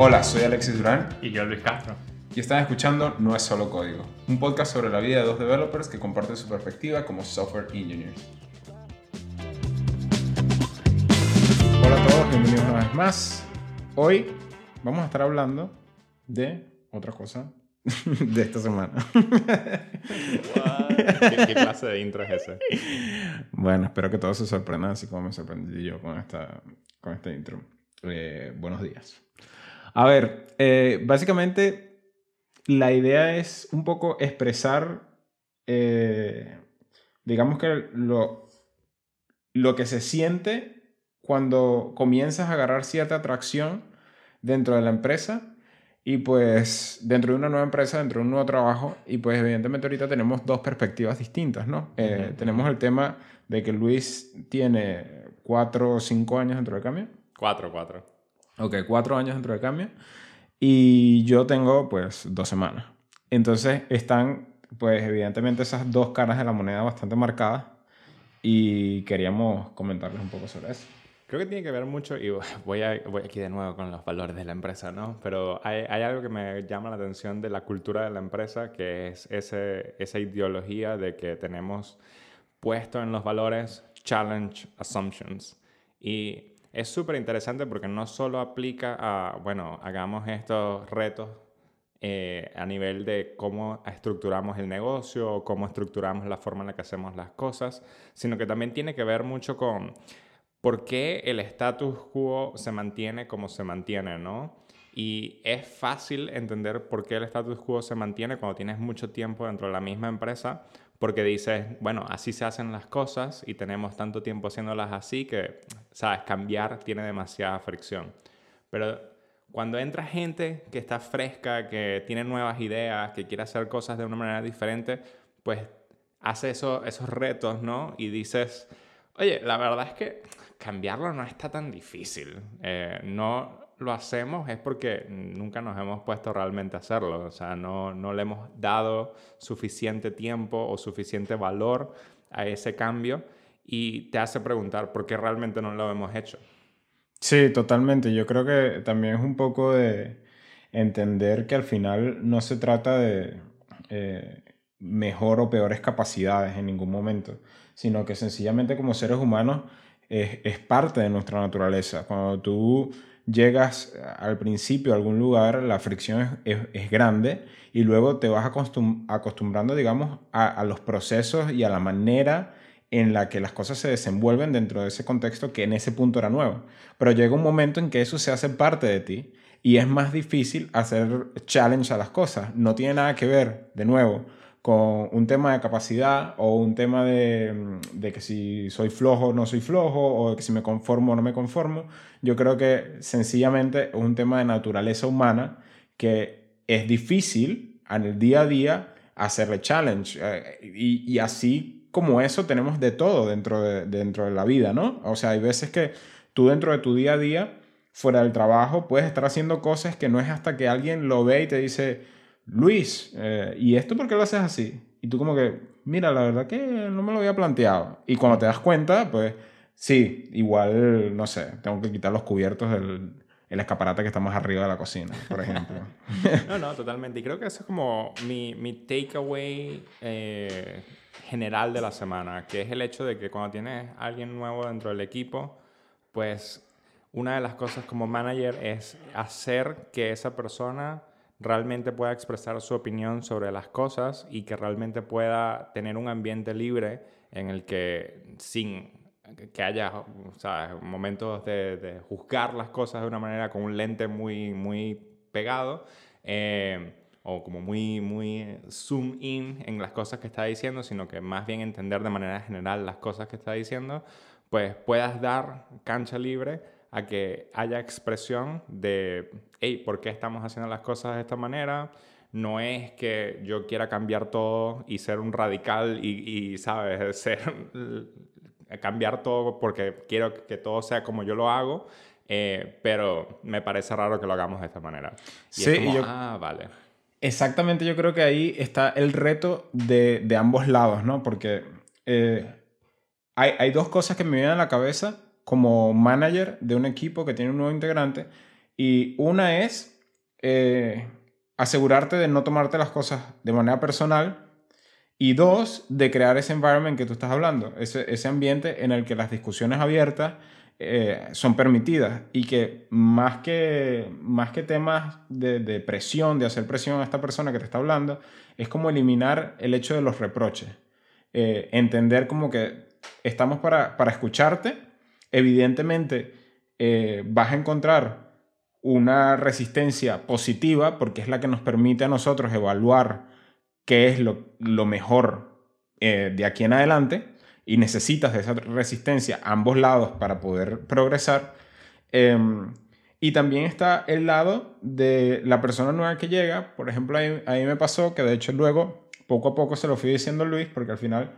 Hola, soy Alexis Durán Y yo, Luis Castro. y están escuchando No es solo código, un podcast sobre la vida de dos developers que comparten su perspectiva como software engineers. Hola a todos, bienvenidos una vez más. Hoy vamos a estar hablando de otra cosa de esta semana. ¿Qué, qué clase de intro es ese? Bueno, espero que todos se sorprendan así como me sorprendí yo con esta, con este intro. Eh, buenos días. A ver, eh, básicamente la idea es un poco expresar, eh, digamos que lo, lo que se siente cuando comienzas a agarrar cierta atracción dentro de la empresa y pues dentro de una nueva empresa, dentro de un nuevo trabajo y pues evidentemente ahorita tenemos dos perspectivas distintas, ¿no? Eh. Tenemos el tema de que Luis tiene cuatro o cinco años dentro de cambio. Cuatro, cuatro. Ok, cuatro años dentro de cambio. Y yo tengo, pues, dos semanas. Entonces, están, pues, evidentemente esas dos caras de la moneda bastante marcadas. Y queríamos comentarles un poco sobre eso. Creo que tiene que ver mucho, y voy, a- voy aquí de nuevo con los valores de la empresa, ¿no? Pero hay, hay algo que me llama la atención de la cultura de la empresa, que es ese, esa ideología de que tenemos puesto en los valores challenge assumptions. Y es súper interesante porque no solo aplica a, bueno, hagamos estos retos eh, a nivel de cómo estructuramos el negocio cómo estructuramos la forma en la que hacemos las cosas, sino que también tiene que ver mucho con por qué el status quo se mantiene como se mantiene, ¿no? Y es fácil entender por qué el status quo se mantiene cuando tienes mucho tiempo dentro de la misma empresa, porque dices, bueno, así se hacen las cosas y tenemos tanto tiempo haciéndolas así que, sabes, cambiar tiene demasiada fricción. Pero cuando entra gente que está fresca, que tiene nuevas ideas, que quiere hacer cosas de una manera diferente, pues hace eso, esos retos, ¿no? Y dices, oye, la verdad es que cambiarlo no está tan difícil. Eh, no lo hacemos es porque nunca nos hemos puesto realmente a hacerlo. O sea, no, no le hemos dado suficiente tiempo o suficiente valor a ese cambio y te hace preguntar por qué realmente no lo hemos hecho. Sí, totalmente. Yo creo que también es un poco de entender que al final no se trata de eh, mejor o peores capacidades en ningún momento, sino que sencillamente como seres humanos es, es parte de nuestra naturaleza. Cuando tú llegas al principio a algún lugar, la fricción es, es- grande y luego te vas acostum- acostumbrando, digamos, a los procesos y a la manera en la que las cosas se desenvuelven dentro de ese contexto que en ese punto era nuevo. Pero llega un momento en que eso se hace parte de ti y es más difícil hacer challenge a las cosas. No tiene nada que ver, de nuevo, con un tema de capacidad o un tema de, de que si soy flojo o no soy flojo o que si me conformo o no me conformo. Yo creo que sencillamente es un tema de naturaleza humana que es difícil en el día a día hacerle challenge. Eh, y, y así como eso tenemos de todo dentro de, dentro de la vida, ¿no? O sea, hay veces que tú dentro de tu día a día, fuera del trabajo, puedes estar haciendo cosas que no es hasta que alguien lo ve y te dice, Luis, eh, ¿y esto por qué lo haces así? Y tú como que, mira, la verdad que no me lo había planteado. Y cuando te das cuenta, pues sí, igual, no sé, tengo que quitar los cubiertos del el escaparate que está más arriba de la cocina, por ejemplo. No, no, totalmente. Y creo que eso es como mi, mi takeaway eh, general de la semana, que es el hecho de que cuando tienes alguien nuevo dentro del equipo, pues una de las cosas como manager es hacer que esa persona realmente pueda expresar su opinión sobre las cosas y que realmente pueda tener un ambiente libre en el que sin que haya momentos de, de juzgar las cosas de una manera con un lente muy, muy pegado eh, o como muy, muy zoom in en las cosas que está diciendo, sino que más bien entender de manera general las cosas que está diciendo, pues puedas dar cancha libre a que haya expresión de, hey, ¿por qué estamos haciendo las cosas de esta manera? No es que yo quiera cambiar todo y ser un radical y, y ¿sabes? Ser, cambiar todo porque quiero que todo sea como yo lo hago, eh, pero me parece raro que lo hagamos de esta manera. Y Sí, es como, y yo- ah, vale. Exactamente, yo creo que ahí está el reto de, de ambos lados, ¿no? Porque eh, hay, hay dos cosas que me vienen a la cabeza como manager de un equipo que tiene un nuevo integrante Y una es eh, asegurarte de no tomarte las cosas de manera personal. Y dos, de crear ese environment que tú estás hablando, ese, ese ambiente en el que las discusiones abiertas eh, son permitidas y que más que, más que temas de, presión, de hacer presión a esta persona que te está hablando, es como eliminar el hecho de los reproches. Eh, entender como que estamos para, para escucharte, evidentemente eh, vas a encontrar una resistencia positiva porque es la que nos permite a nosotros evaluar qué es lo, lo mejor de aquí en adelante y necesitas de esa resistencia a ambos lados para poder progresar. Em, y también está el lado de la persona nueva que llega. Por ejemplo, a mí me pasó que de hecho luego, poco a poco se lo fui diciendo a Luis, porque al final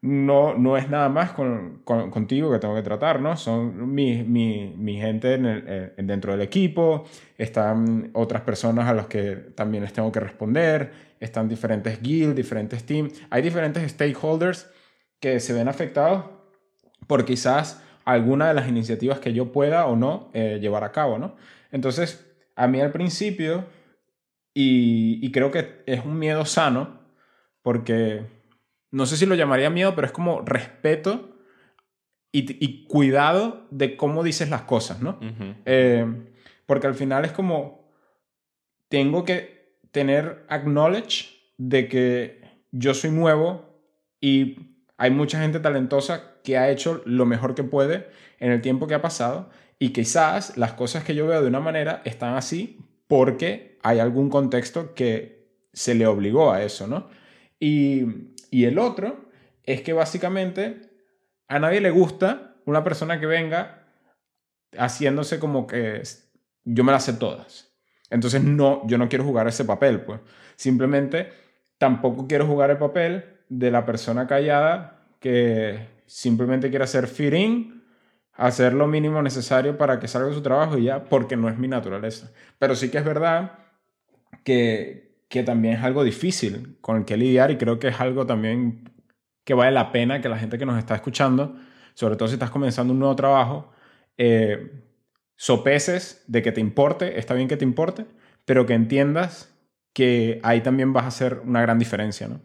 no, no es nada más con, contigo que tengo que tratar, ¿no? Son mi, mi, mi gente en eh, dentro del equipo, están otras personas a las que también les tengo que responder, están diferentes guilds, diferentes teams, hay diferentes stakeholders que se ven afectados por quizás alguna de las iniciativas que yo pueda o no eh, llevar a cabo, ¿no? Entonces, a mí al principio, y, creo que es un miedo sano, porque no sé si lo llamaría miedo, pero es como respeto y, cuidado de cómo dices las cosas, ¿no? Eh, porque al final es como, tengo que tener acknowledge de que yo soy nuevo y hay mucha gente talentosa que ha hecho lo mejor que puede en el tiempo que ha pasado y quizás las cosas que yo veo de una manera están así porque hay algún contexto que se le obligó a eso, ¿no? Y, y el otro es que básicamente a nadie le gusta una persona que venga haciéndose como que yo me las sé todas. Entonces no, yo no quiero jugar ese papel, pues. Simplemente tampoco quiero jugar el papel de la persona callada que simplemente quiere hacer fitting, hacer lo mínimo necesario para que salga su trabajo y ya, porque no es mi naturaleza. Pero sí que es verdad que, que también es algo difícil con el que lidiar y creo que es algo también que vale la pena que la gente que nos está escuchando, sobre todo si estás comenzando un nuevo trabajo, eh, sopeces de que te importe, está bien que te importe, pero que entiendas que ahí también vas a hacer una gran diferencia, ¿no?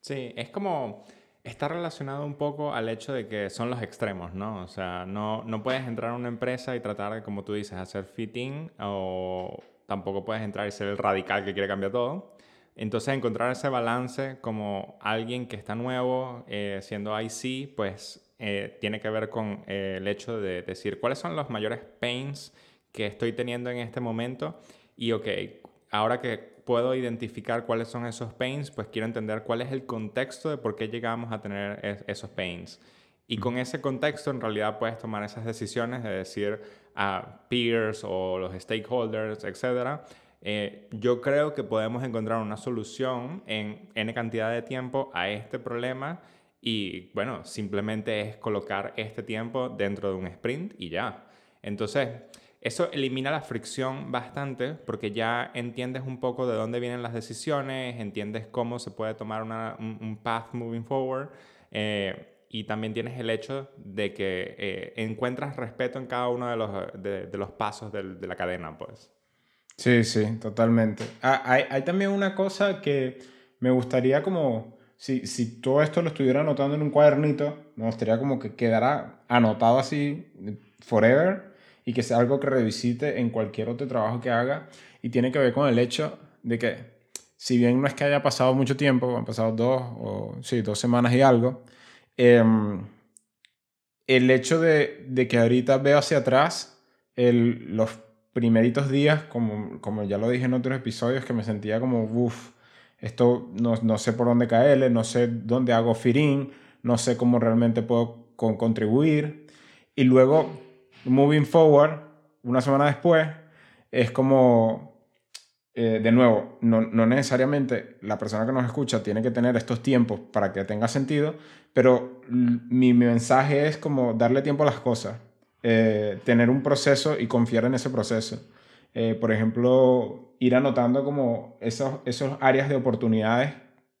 Sí, es como, está relacionado un poco al hecho de que son los extremos, ¿no? O sea, no, no puedes entrar a una empresa y tratar como tú dices, hacer fitting o tampoco puedes entrar y ser el radical que quiere cambiar todo. Entonces, encontrar ese balance como alguien que está nuevo, eh, siendo IC, pues eh, tiene que ver con eh, el hecho de decir cuáles son los mayores pains que estoy teniendo en este momento y, ok, ahora que puedo identificar cuáles son esos pains, pues quiero entender cuál es el contexto de por qué llegamos a tener esos pains. Y con ese contexto en realidad puedes tomar esas decisiones de decir a peers o los stakeholders, etc. Eh, yo creo que podemos encontrar una solución en N cantidad de tiempo a este problema y bueno, simplemente es colocar este tiempo dentro de un sprint y ya. Entonces, eso elimina la fricción bastante porque ya entiendes un poco de dónde vienen las decisiones, entiendes cómo se puede tomar un, path moving forward eh, y también tienes el hecho de que eh, encuentras respeto en cada uno de los, de, los pasos de, la cadena, pues. Sí, sí, totalmente. Ah, hay, hay, también una cosa que me gustaría como, si, si todo esto lo estuviera anotando en un cuadernito, me gustaría como que quedara anotado así forever y que sea algo que revisite en cualquier otro trabajo que haga y tiene que ver con el hecho de que si bien no es que haya pasado mucho tiempo, han pasado dos o sí, dos semanas y algo, em, el hecho de, de, que ahorita veo hacia atrás los primeritos días, como, como ya lo dije en otros episodios, que me sentía como, uff, esto no, no, sé por dónde caerle, no sé dónde hago firín, no sé cómo realmente puedo con, contribuir. Y luego moving forward, una semana después, es como, eh, de nuevo, no, no, necesariamente la persona que nos escucha tiene que tener estos tiempos para que tenga sentido, pero mi, mensaje es como darle tiempo a las cosas, eh, tener un proceso y confiar en ese proceso. Eh, por ejemplo, ir anotando como esos, esos áreas de oportunidades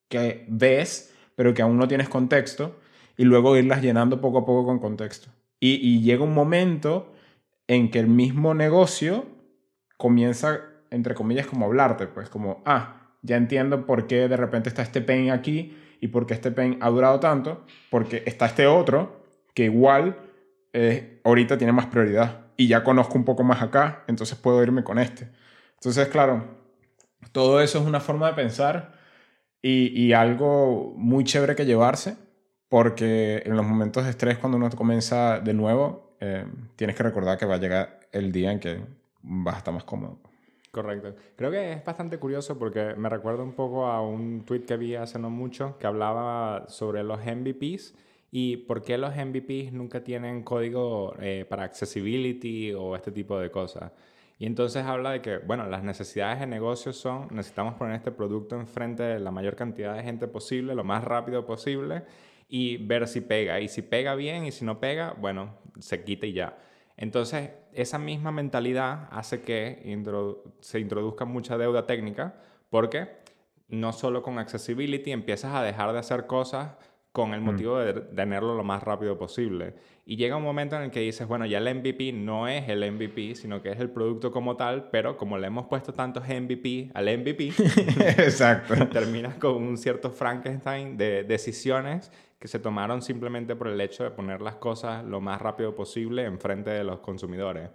que ves, pero que aún no tienes contexto, y luego irlas llenando poco a poco con contexto. Y, llega un momento en que el mismo negocio comienza, entre comillas, como hablarte, pues como, ah, ya entiendo por qué de repente está este pain aquí y por qué este pain ha durado tanto, porque está este otro que igual eh, ahorita tiene más prioridad y ya conozco un poco más acá, entonces puedo irme con este. Entonces, claro, todo eso es una forma de pensar y, algo muy chévere que llevarse, porque en los momentos de estrés, cuando uno comienza de nuevo, eh, tienes que recordar que va a llegar el día en que vas a estar más cómodo. Correcto. Creo que es bastante curioso porque me recuerda un poco a un tweet que vi hace no mucho que hablaba sobre los MVPs y por qué los MVPs nunca tienen código eh, para accessibility o este tipo de cosas. Y entonces habla de que, bueno, las necesidades de negocio son, necesitamos poner este producto enfrente de la mayor cantidad de gente posible, lo más rápido posible, y ver si pega. Y si pega bien y si no pega, bueno, se quita y ya. Entonces, esa misma mentalidad hace que se introduzca mucha deuda técnica, porque no solo con accessibility empiezas a dejar de hacer cosas con el mm. motivo de tenerlo lo más rápido posible. Y llega un momento en el que dices, bueno, ya el MVP no es el MVP, sino que es el producto como tal, pero como le hemos puesto tantos MVP al MVP, Exacto. terminas con un cierto Frankenstein de decisiones que se tomaron simplemente por el hecho de poner las cosas lo más rápido posible enfrente de los consumidores.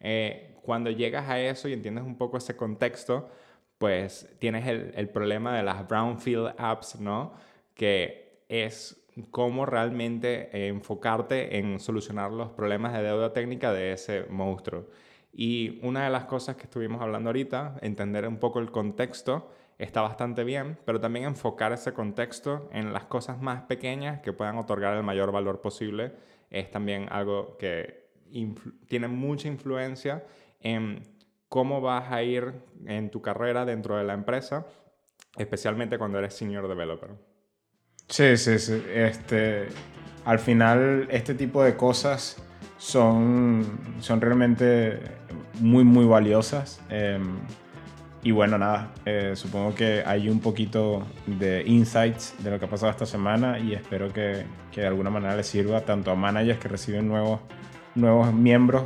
Eh, cuando llegas a eso y entiendes un poco ese contexto, pues tienes el, el problema de las brownfield apps, ¿no? Que es cómo realmente eh, enfocarte en solucionar los problemas de deuda técnica de ese monstruo. Y una de las cosas que estuvimos hablando ahorita, entender un poco el contexto, está bastante bien, pero también enfocar ese contexto en las cosas más pequeñas que puedan otorgar el mayor valor posible es también algo que tiene mucha influencia en cómo vas a ir en tu carrera dentro de la empresa, especialmente cuando eres senior developer. Sí, sí, sí. Este, al final, este tipo de cosas son, son realmente muy, muy valiosas. Em, y bueno, nada, eh, supongo que hay un poquito de insights de lo que ha pasado esta semana y espero que, que de alguna manera les sirva tanto a managers que reciben nuevos, nuevos miembros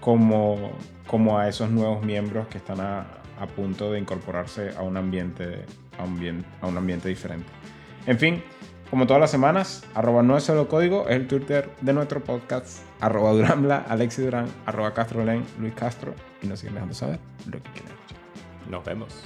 como, como a esos nuevos miembros que están a, a punto de incorporarse a un ambiente, a un, a un ambiente diferente. En fin, como todas las semanas, arroba no es solo código, es el Twitter de nuestro podcast, arroba Duramla, Alexi Durán, arroba Castro Luis Castro, y nos siguen dejando saber lo que quieren. Nos vemos.